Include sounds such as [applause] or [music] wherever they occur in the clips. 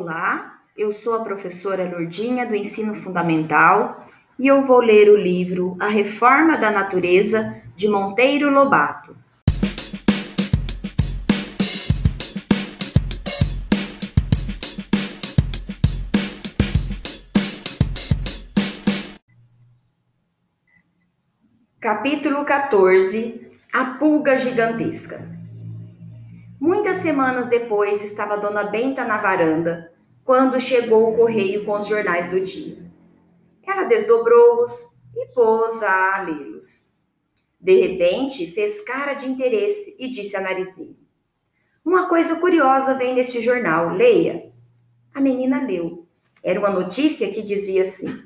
Olá, eu sou a professora Lourdinha do Ensino Fundamental e eu vou ler o livro A Reforma da Natureza de Monteiro Lobato. Capítulo 14 A Pulga Gigantesca Muitas semanas depois estava Dona Benta na varanda, quando chegou o correio com os jornais do dia. Ela desdobrou-os e pôs a lê-los. De repente, fez cara de interesse e disse a Narizinho: Uma coisa curiosa vem neste jornal, leia. A menina leu. Era uma notícia que dizia assim: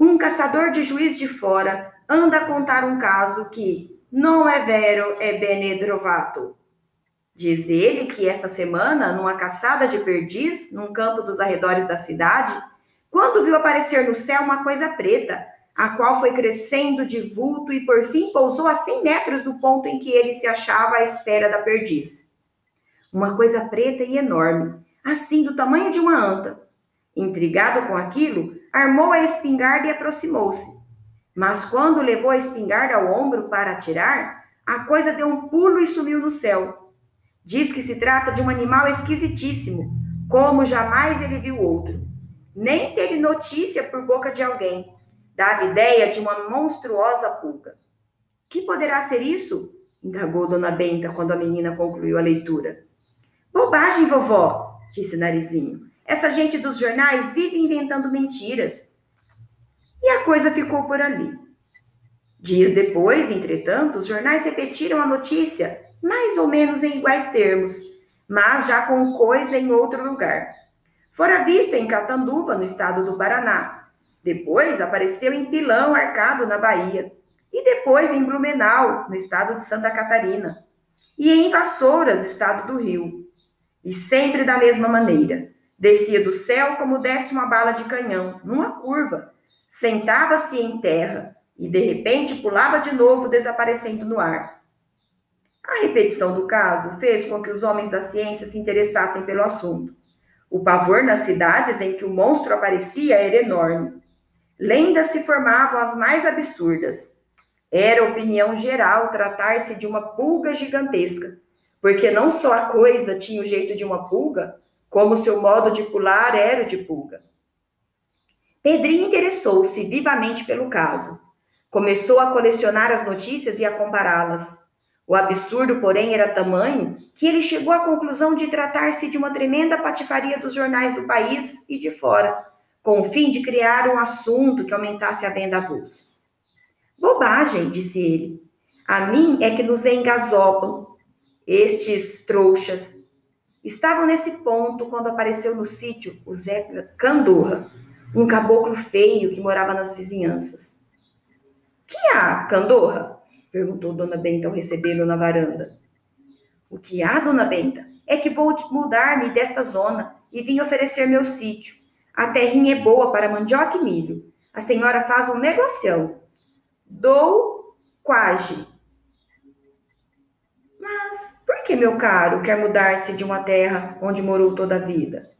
Um caçador de juiz de fora anda a contar um caso que não é vero, é bene trovato Diz ele que esta semana, numa caçada de perdiz, num campo dos arredores da cidade, quando viu aparecer no céu uma coisa preta, a qual foi crescendo de vulto e por fim pousou a 100 metros do ponto em que ele se achava à espera da perdiz. Uma coisa preta e enorme, assim do tamanho de uma anta. Intrigado com aquilo, armou a espingarda e aproximou-se. Mas quando levou a espingarda ao ombro para atirar, a coisa deu um pulo e sumiu no céu. Diz que se trata de um animal esquisitíssimo, como jamais ele viu outro. Nem teve notícia por boca de alguém. Dava ideia de uma monstruosa pulga. Que poderá ser isso? indagou Dona Benta quando a menina concluiu a leitura. Bobagem, vovó, disse Narizinho. Essa gente dos jornais vive inventando mentiras. E a coisa ficou por ali. Dias depois, entretanto, os jornais repetiram a notícia mais ou menos em iguais termos, mas já com coisa em outro lugar. Fora visto em Catanduva, no estado do Paraná. Depois apareceu em Pilão, Arcado, na Bahia. E depois em Blumenau, no estado de Santa Catarina. E em Vassouras, estado do Rio. E sempre da mesma maneira. Descia do céu como desce uma bala de canhão, numa curva. Sentava-se em terra e de repente pulava de novo, desaparecendo no ar. A repetição do caso fez com que os homens da ciência se interessassem pelo assunto. O pavor nas cidades em que o monstro aparecia era enorme. Lendas se formavam as mais absurdas. Era opinião geral tratar-se de uma pulga gigantesca, porque não só a coisa tinha o jeito de uma pulga, como seu modo de pular era o de pulga. Pedrinho interessou-se vivamente pelo caso. Começou a colecionar as notícias e a compará-las. O absurdo, porém, era tamanho que ele chegou à conclusão de tratar-se de uma tremenda patifaria dos jornais do país e de fora, com o fim de criar um assunto que aumentasse a venda avulsa. Bobagem, disse ele. A mim é que nos engasopam estes trouxas. Estavam nesse ponto quando apareceu no sítio o Zé Candorra, um caboclo feio que morava nas vizinhanças. Que há, Candorra? Perguntou Dona Benta ao recebê-lo na varanda. O que há, Dona Benta? É que vou mudar-me desta zona e vim oferecer meu sítio. A terrinha é boa para mandioca e milho. A senhora faz um negocião. Dou quase. Mas por que, meu caro, quer mudar-se de uma terra onde morou toda a vida?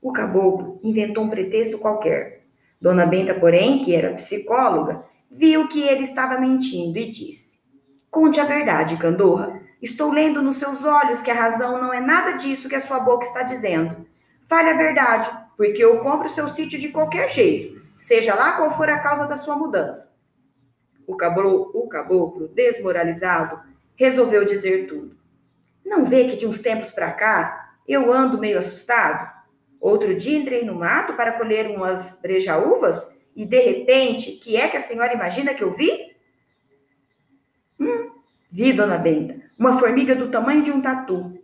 O caboclo inventou um pretexto qualquer. Dona Benta, porém, que era psicóloga, viu que ele estava mentindo e disse: Conte a verdade, Candorra. Estou lendo nos seus olhos que a razão não é nada disso que a sua boca está dizendo. Fale a verdade, porque eu compro seu sítio de qualquer jeito, seja lá qual for a causa da sua mudança. O caboclo, o caboclo desmoralizado, resolveu dizer tudo. Não vê que de uns tempos para cá eu ando meio assustado? Outro dia entrei no mato para colher umas brejaúvas e de repente, que é que a senhora imagina que eu vi? Hum, vi, dona Benta, uma formiga do tamanho de um tatu.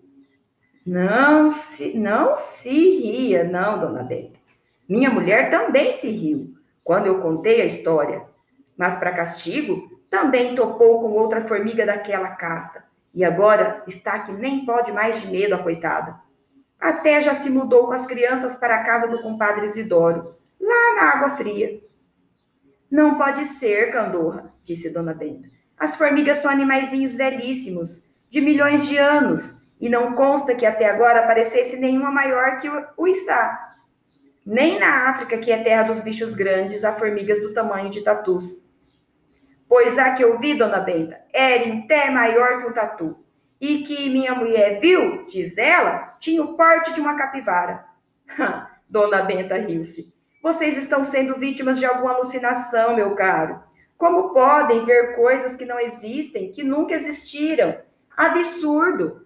Não se, não se ria, não, dona Benta. Minha mulher também se riu quando eu contei a história. Mas para castigo, também topou com outra formiga daquela casta. E agora está que nem pode mais de medo a coitada. Até já se mudou com as crianças para a casa do compadre Isidoro lá na água fria. Não pode ser, Candorra, disse Dona Benta. As formigas são animaizinhos velhíssimos, de milhões de anos, e não consta que até agora aparecesse nenhuma maior que o Içá. Nem na África, que é terra dos bichos grandes, há formigas do tamanho de tatus. Pois a que eu vi, dona Benta, era em maior que um tatu. E que minha mulher viu, diz ela, tinha o porte de uma capivara. [laughs] dona Benta riu-se. Vocês estão sendo vítimas de alguma alucinação, meu caro. Como podem ver coisas que não existem, que nunca existiram? Absurdo!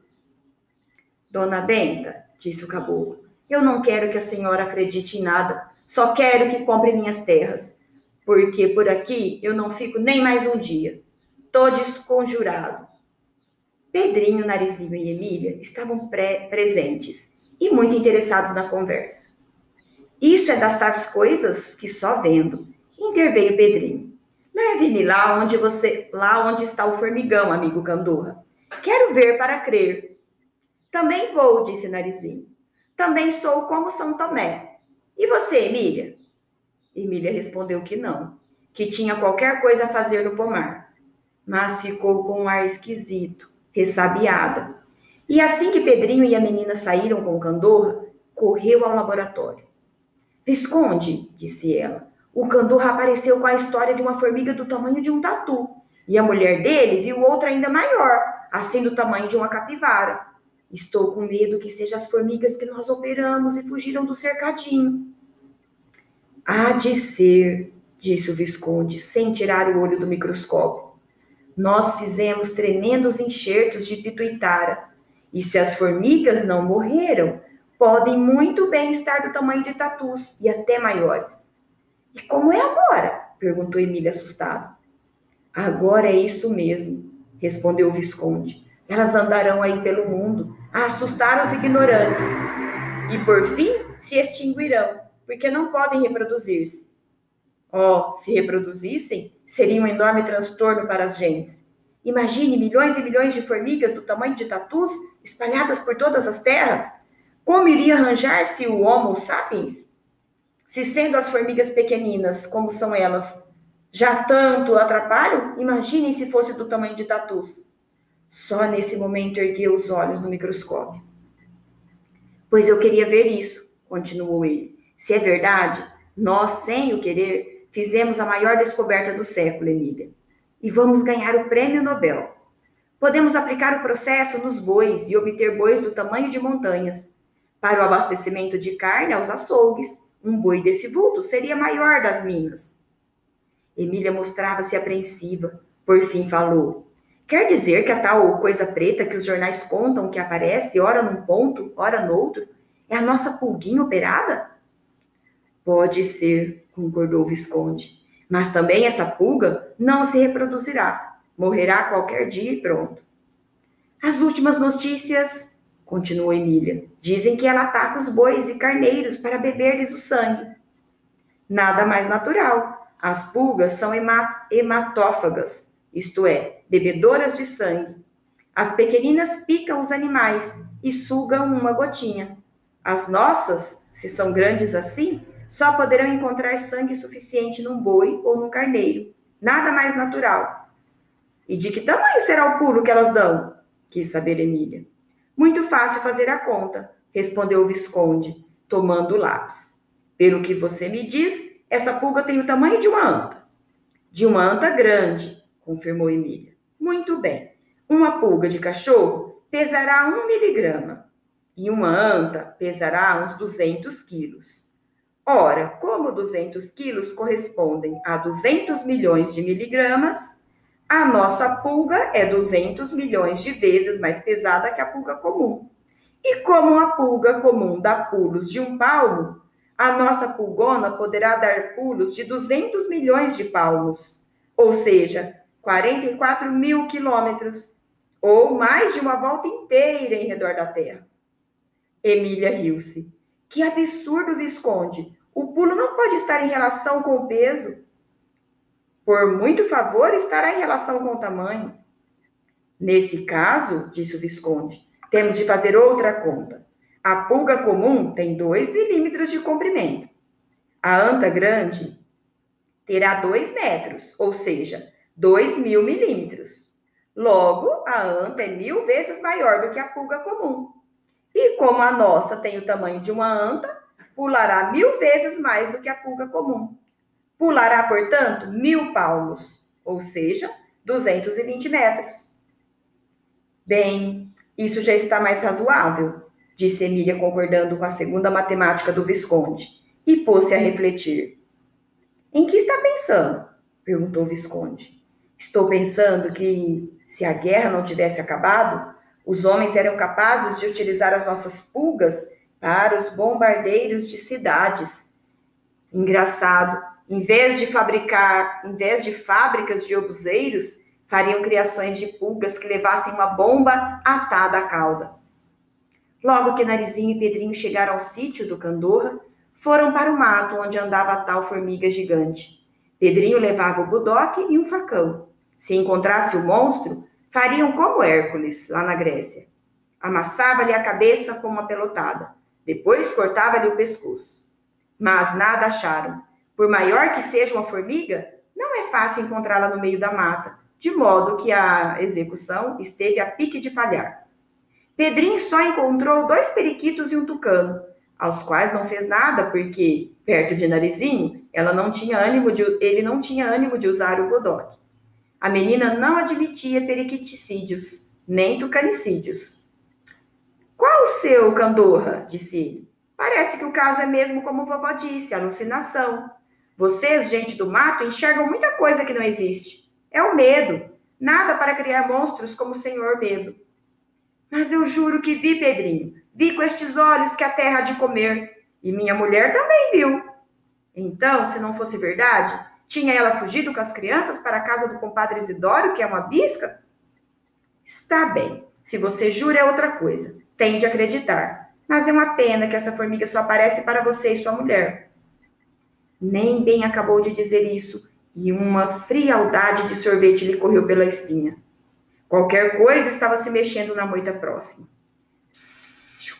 Dona Benta, disse o caboclo, eu não quero que a senhora acredite em nada, só quero que compre minhas terras, porque por aqui eu não fico nem mais um dia. Tô desconjurado. Pedrinho, Narizinho e Emília estavam presentes e muito interessados na conversa. Isso é das tais coisas que só vendo. Interveio Pedrinho. Leve-me lá onde você, lá onde está o formigão, amigo Candorra. Quero ver para crer. Também vou, disse Narizinho. Também sou como São Tomé. E você, Emília? Emília respondeu que não, que tinha qualquer coisa a fazer no pomar, mas ficou com um ar esquisito, ressabiada. E assim que Pedrinho e a menina saíram com Candorra, correu ao laboratório. Visconde, disse ela, o Candorra apareceu com a história de uma formiga do tamanho de um tatu, e a mulher dele viu outra ainda maior, assim do tamanho de uma capivara. Estou com medo que sejam as formigas que nós operamos e fugiram do cercadinho. Há de ser, disse o Visconde, sem tirar o olho do microscópio. Nós fizemos tremendos enxertos de pituitara, e se as formigas não morreram, podem muito bem estar do tamanho de tatus e até maiores. E como é agora? perguntou Emília assustado. Agora é isso mesmo, respondeu o Visconde. Elas andarão aí pelo mundo a assustar os ignorantes e, por fim, se extinguirão, porque não podem reproduzir-se. Oh, se reproduzissem, seria um enorme transtorno para as gentes. Imagine milhões e milhões de formigas do tamanho de tatus espalhadas por todas as terras. Como iria arranjar-se o Homo sapiens? Se sendo as formigas pequeninas, como são elas, já tanto atrapalham, imaginem se fosse do tamanho de tatus. Só nesse momento ergueu os olhos no microscópio. Pois eu queria ver isso, continuou ele. Se é verdade, nós, sem o querer, fizemos a maior descoberta do século, Emília. E vamos ganhar o prêmio Nobel. Podemos aplicar o processo nos bois e obter bois do tamanho de montanhas. Para o abastecimento de carne aos açougues, um boi desse vulto seria maior das minas. Emília mostrava-se apreensiva. Por fim falou: Quer dizer que a tal coisa preta que os jornais contam que aparece, ora num ponto, ora no outro, é a nossa pulguinha operada? Pode ser, concordou o Visconde. Mas também essa pulga não se reproduzirá. Morrerá qualquer dia e pronto. As últimas notícias, continuou Emília, dizem que ela ataca os bois e carneiros para beber-lhes o sangue. Nada mais natural. As pulgas são hematófagas, isto é, bebedoras de sangue. As pequeninas picam os animais e sugam uma gotinha. As nossas, se são grandes assim, só poderão encontrar sangue suficiente num boi ou num carneiro. Nada mais natural. E de que tamanho será o pulo que elas dão? Quis saber Emília. Muito fácil fazer a conta, respondeu o Visconde, tomando o lápis. Pelo que você me diz, essa pulga tem o tamanho de uma anta. De uma anta grande, confirmou Emília. Muito bem. Uma pulga de cachorro pesará um miligrama e uma anta pesará uns 200 quilos. Ora, como 200 quilos correspondem a 200 milhões de miligramas, a nossa pulga é 200 milhões de vezes mais pesada que a pulga comum. E como a pulga comum dá pulos de um palmo, a nossa pulgona poderá dar pulos de 200 milhões de palmos, ou seja, 44 mil quilômetros, ou mais de uma volta inteira em redor da Terra. Emília riu-se. Que absurdo, Visconde! O pulo não pode estar em relação com o peso. Por muito favor, estará em relação com o tamanho. Nesse caso, disse o Visconde, temos de fazer outra conta. A pulga comum tem 2 milímetros de comprimento. A anta grande terá 2 metros, ou seja, 2 mil milímetros. Logo, a anta é mil vezes maior do que a pulga comum. E como a nossa tem o tamanho de uma anta, pulará mil vezes mais do que a pulga comum. Pulará, portanto, mil palmos, ou seja, 220 metros. Bem, isso já está mais razoável, disse Emília, concordando com a segunda matemática do Visconde, e pôs-se a refletir. Em que está pensando? perguntou o Visconde. Estou pensando que, se a guerra não tivesse acabado, os homens eram capazes de utilizar as nossas pulgas para os bombardeiros de cidades. Engraçado, em vez de fabricar, em vez de fábricas de obuseiros, fariam criações de pulgas que levassem uma bomba atada à cauda. Logo que Narizinho e Pedrinho chegaram ao sítio do Candorra, foram para o mato onde andava a tal formiga gigante. Pedrinho levava o budoque e um facão. Se encontrasse o monstro, fariam como Hércules, lá na Grécia. Amassava-lhe a cabeça com uma pelotada. Depois cortava-lhe o pescoço. Mas nada acharam. Por maior que seja uma formiga, não é fácil encontrá-la no meio da mata, de modo que a execução esteve a pique de falhar. Pedrinho só encontrou dois periquitos e um tucano, aos quais não fez nada, porque, perto de Narizinho, ela não tinha ânimo de, ele não tinha ânimo de usar o bodoque. A menina não admitia periquiticídios, nem tucanicídios. Qual o seu, Candorra? disse ele. Parece que o caso é mesmo como vovó disse, alucinação. Vocês, gente do mato, enxergam muita coisa que não existe. É o medo. Nada para criar monstros como o Senhor Medo. Mas eu juro que vi, Pedrinho. Vi com estes olhos que a terra há de comer. E minha mulher também viu. Então, se não fosse verdade, tinha ela fugido com as crianças para a casa do compadre Isidório, que é uma bisca? Está bem. Se você jura é outra coisa. Tem de acreditar. Mas é uma pena que essa formiga só aparece para você e sua mulher. Nem bem acabou de dizer isso e uma frialdade de sorvete lhe correu pela espinha. Qualquer coisa estava se mexendo na moita próxima. Psiu.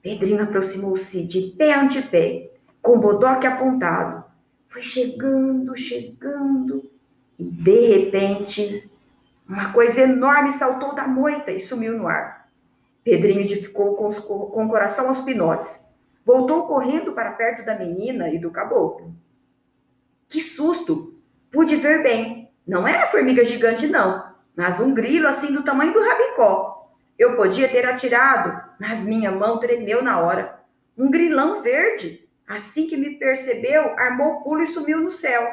Pedrinho aproximou-se de pé ante pé, com o bodoque apontado. Foi chegando, chegando, e de repente, uma coisa enorme saltou da moita e sumiu no ar. Pedrinho ficou com, com o coração aos pinotes. Voltou correndo para perto da menina e do caboclo. Que susto! Pude ver bem. Não era formiga gigante, não, mas um grilo assim do tamanho do rabicó. Eu podia ter atirado, mas minha mão tremeu na hora. Um grilão verde. Assim que me percebeu, armou o pulo e sumiu no céu.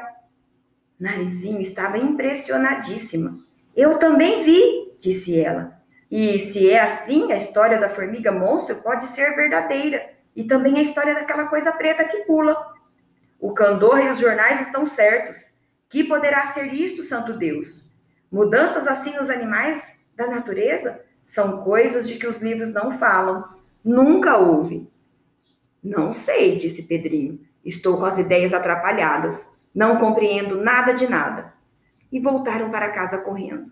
Narizinho estava impressionadíssima. Eu também vi, disse ela. E se é assim, a história da formiga monstro pode ser verdadeira. E também a história daquela coisa preta que pula. O Candor e os jornais estão certos. Que poderá ser isto, santo Deus? Mudanças assim nos animais da natureza são coisas de que os livros não falam. Nunca houve. Não sei, disse Pedrinho. Estou com as ideias atrapalhadas. Não compreendo nada de nada. E voltaram para casa correndo.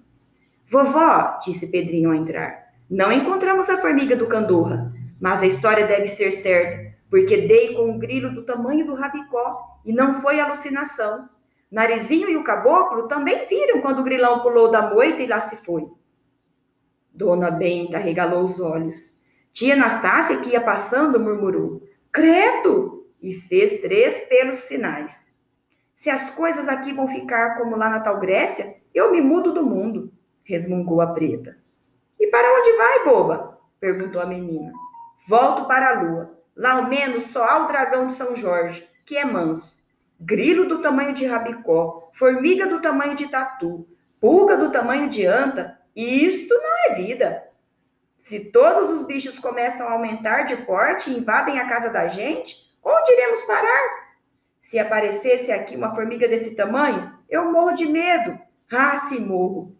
Vovó, disse Pedrinho ao entrar, não encontramos a formiga do Candorra, mas a história deve ser certa, porque dei com um grilo do tamanho do rabicó e não foi alucinação. Narizinho e o caboclo também viram quando o grilão pulou da moita e lá se foi. Dona Benta regalou os olhos. Tia Anastácia, que ia passando, murmurou: Credo! E fez três pelos sinais. Se as coisas aqui vão ficar como lá na tal Grécia, eu me mudo do mundo, resmungou a preta. E para onde vai, boba? perguntou a menina. Volto para a lua. Lá ao menos só há o dragão de São Jorge, que é manso grilo do tamanho de rabicó, formiga do tamanho de tatu, pulga do tamanho de anta, isto não é vida. Se todos os bichos começam a aumentar de porte e invadem a casa da gente, onde iremos parar? Se aparecesse aqui uma formiga desse tamanho, eu morro de medo. Ah, se morro.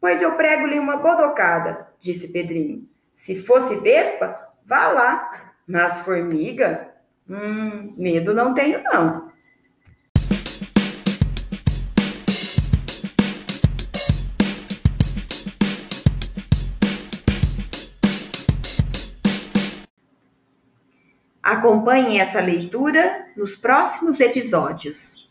Pois eu prego-lhe uma bodocada, disse Pedrinho. Se fosse vespa, vá lá. Mas formiga? Hum, medo não tenho, não. Acompanhe essa leitura nos próximos episódios.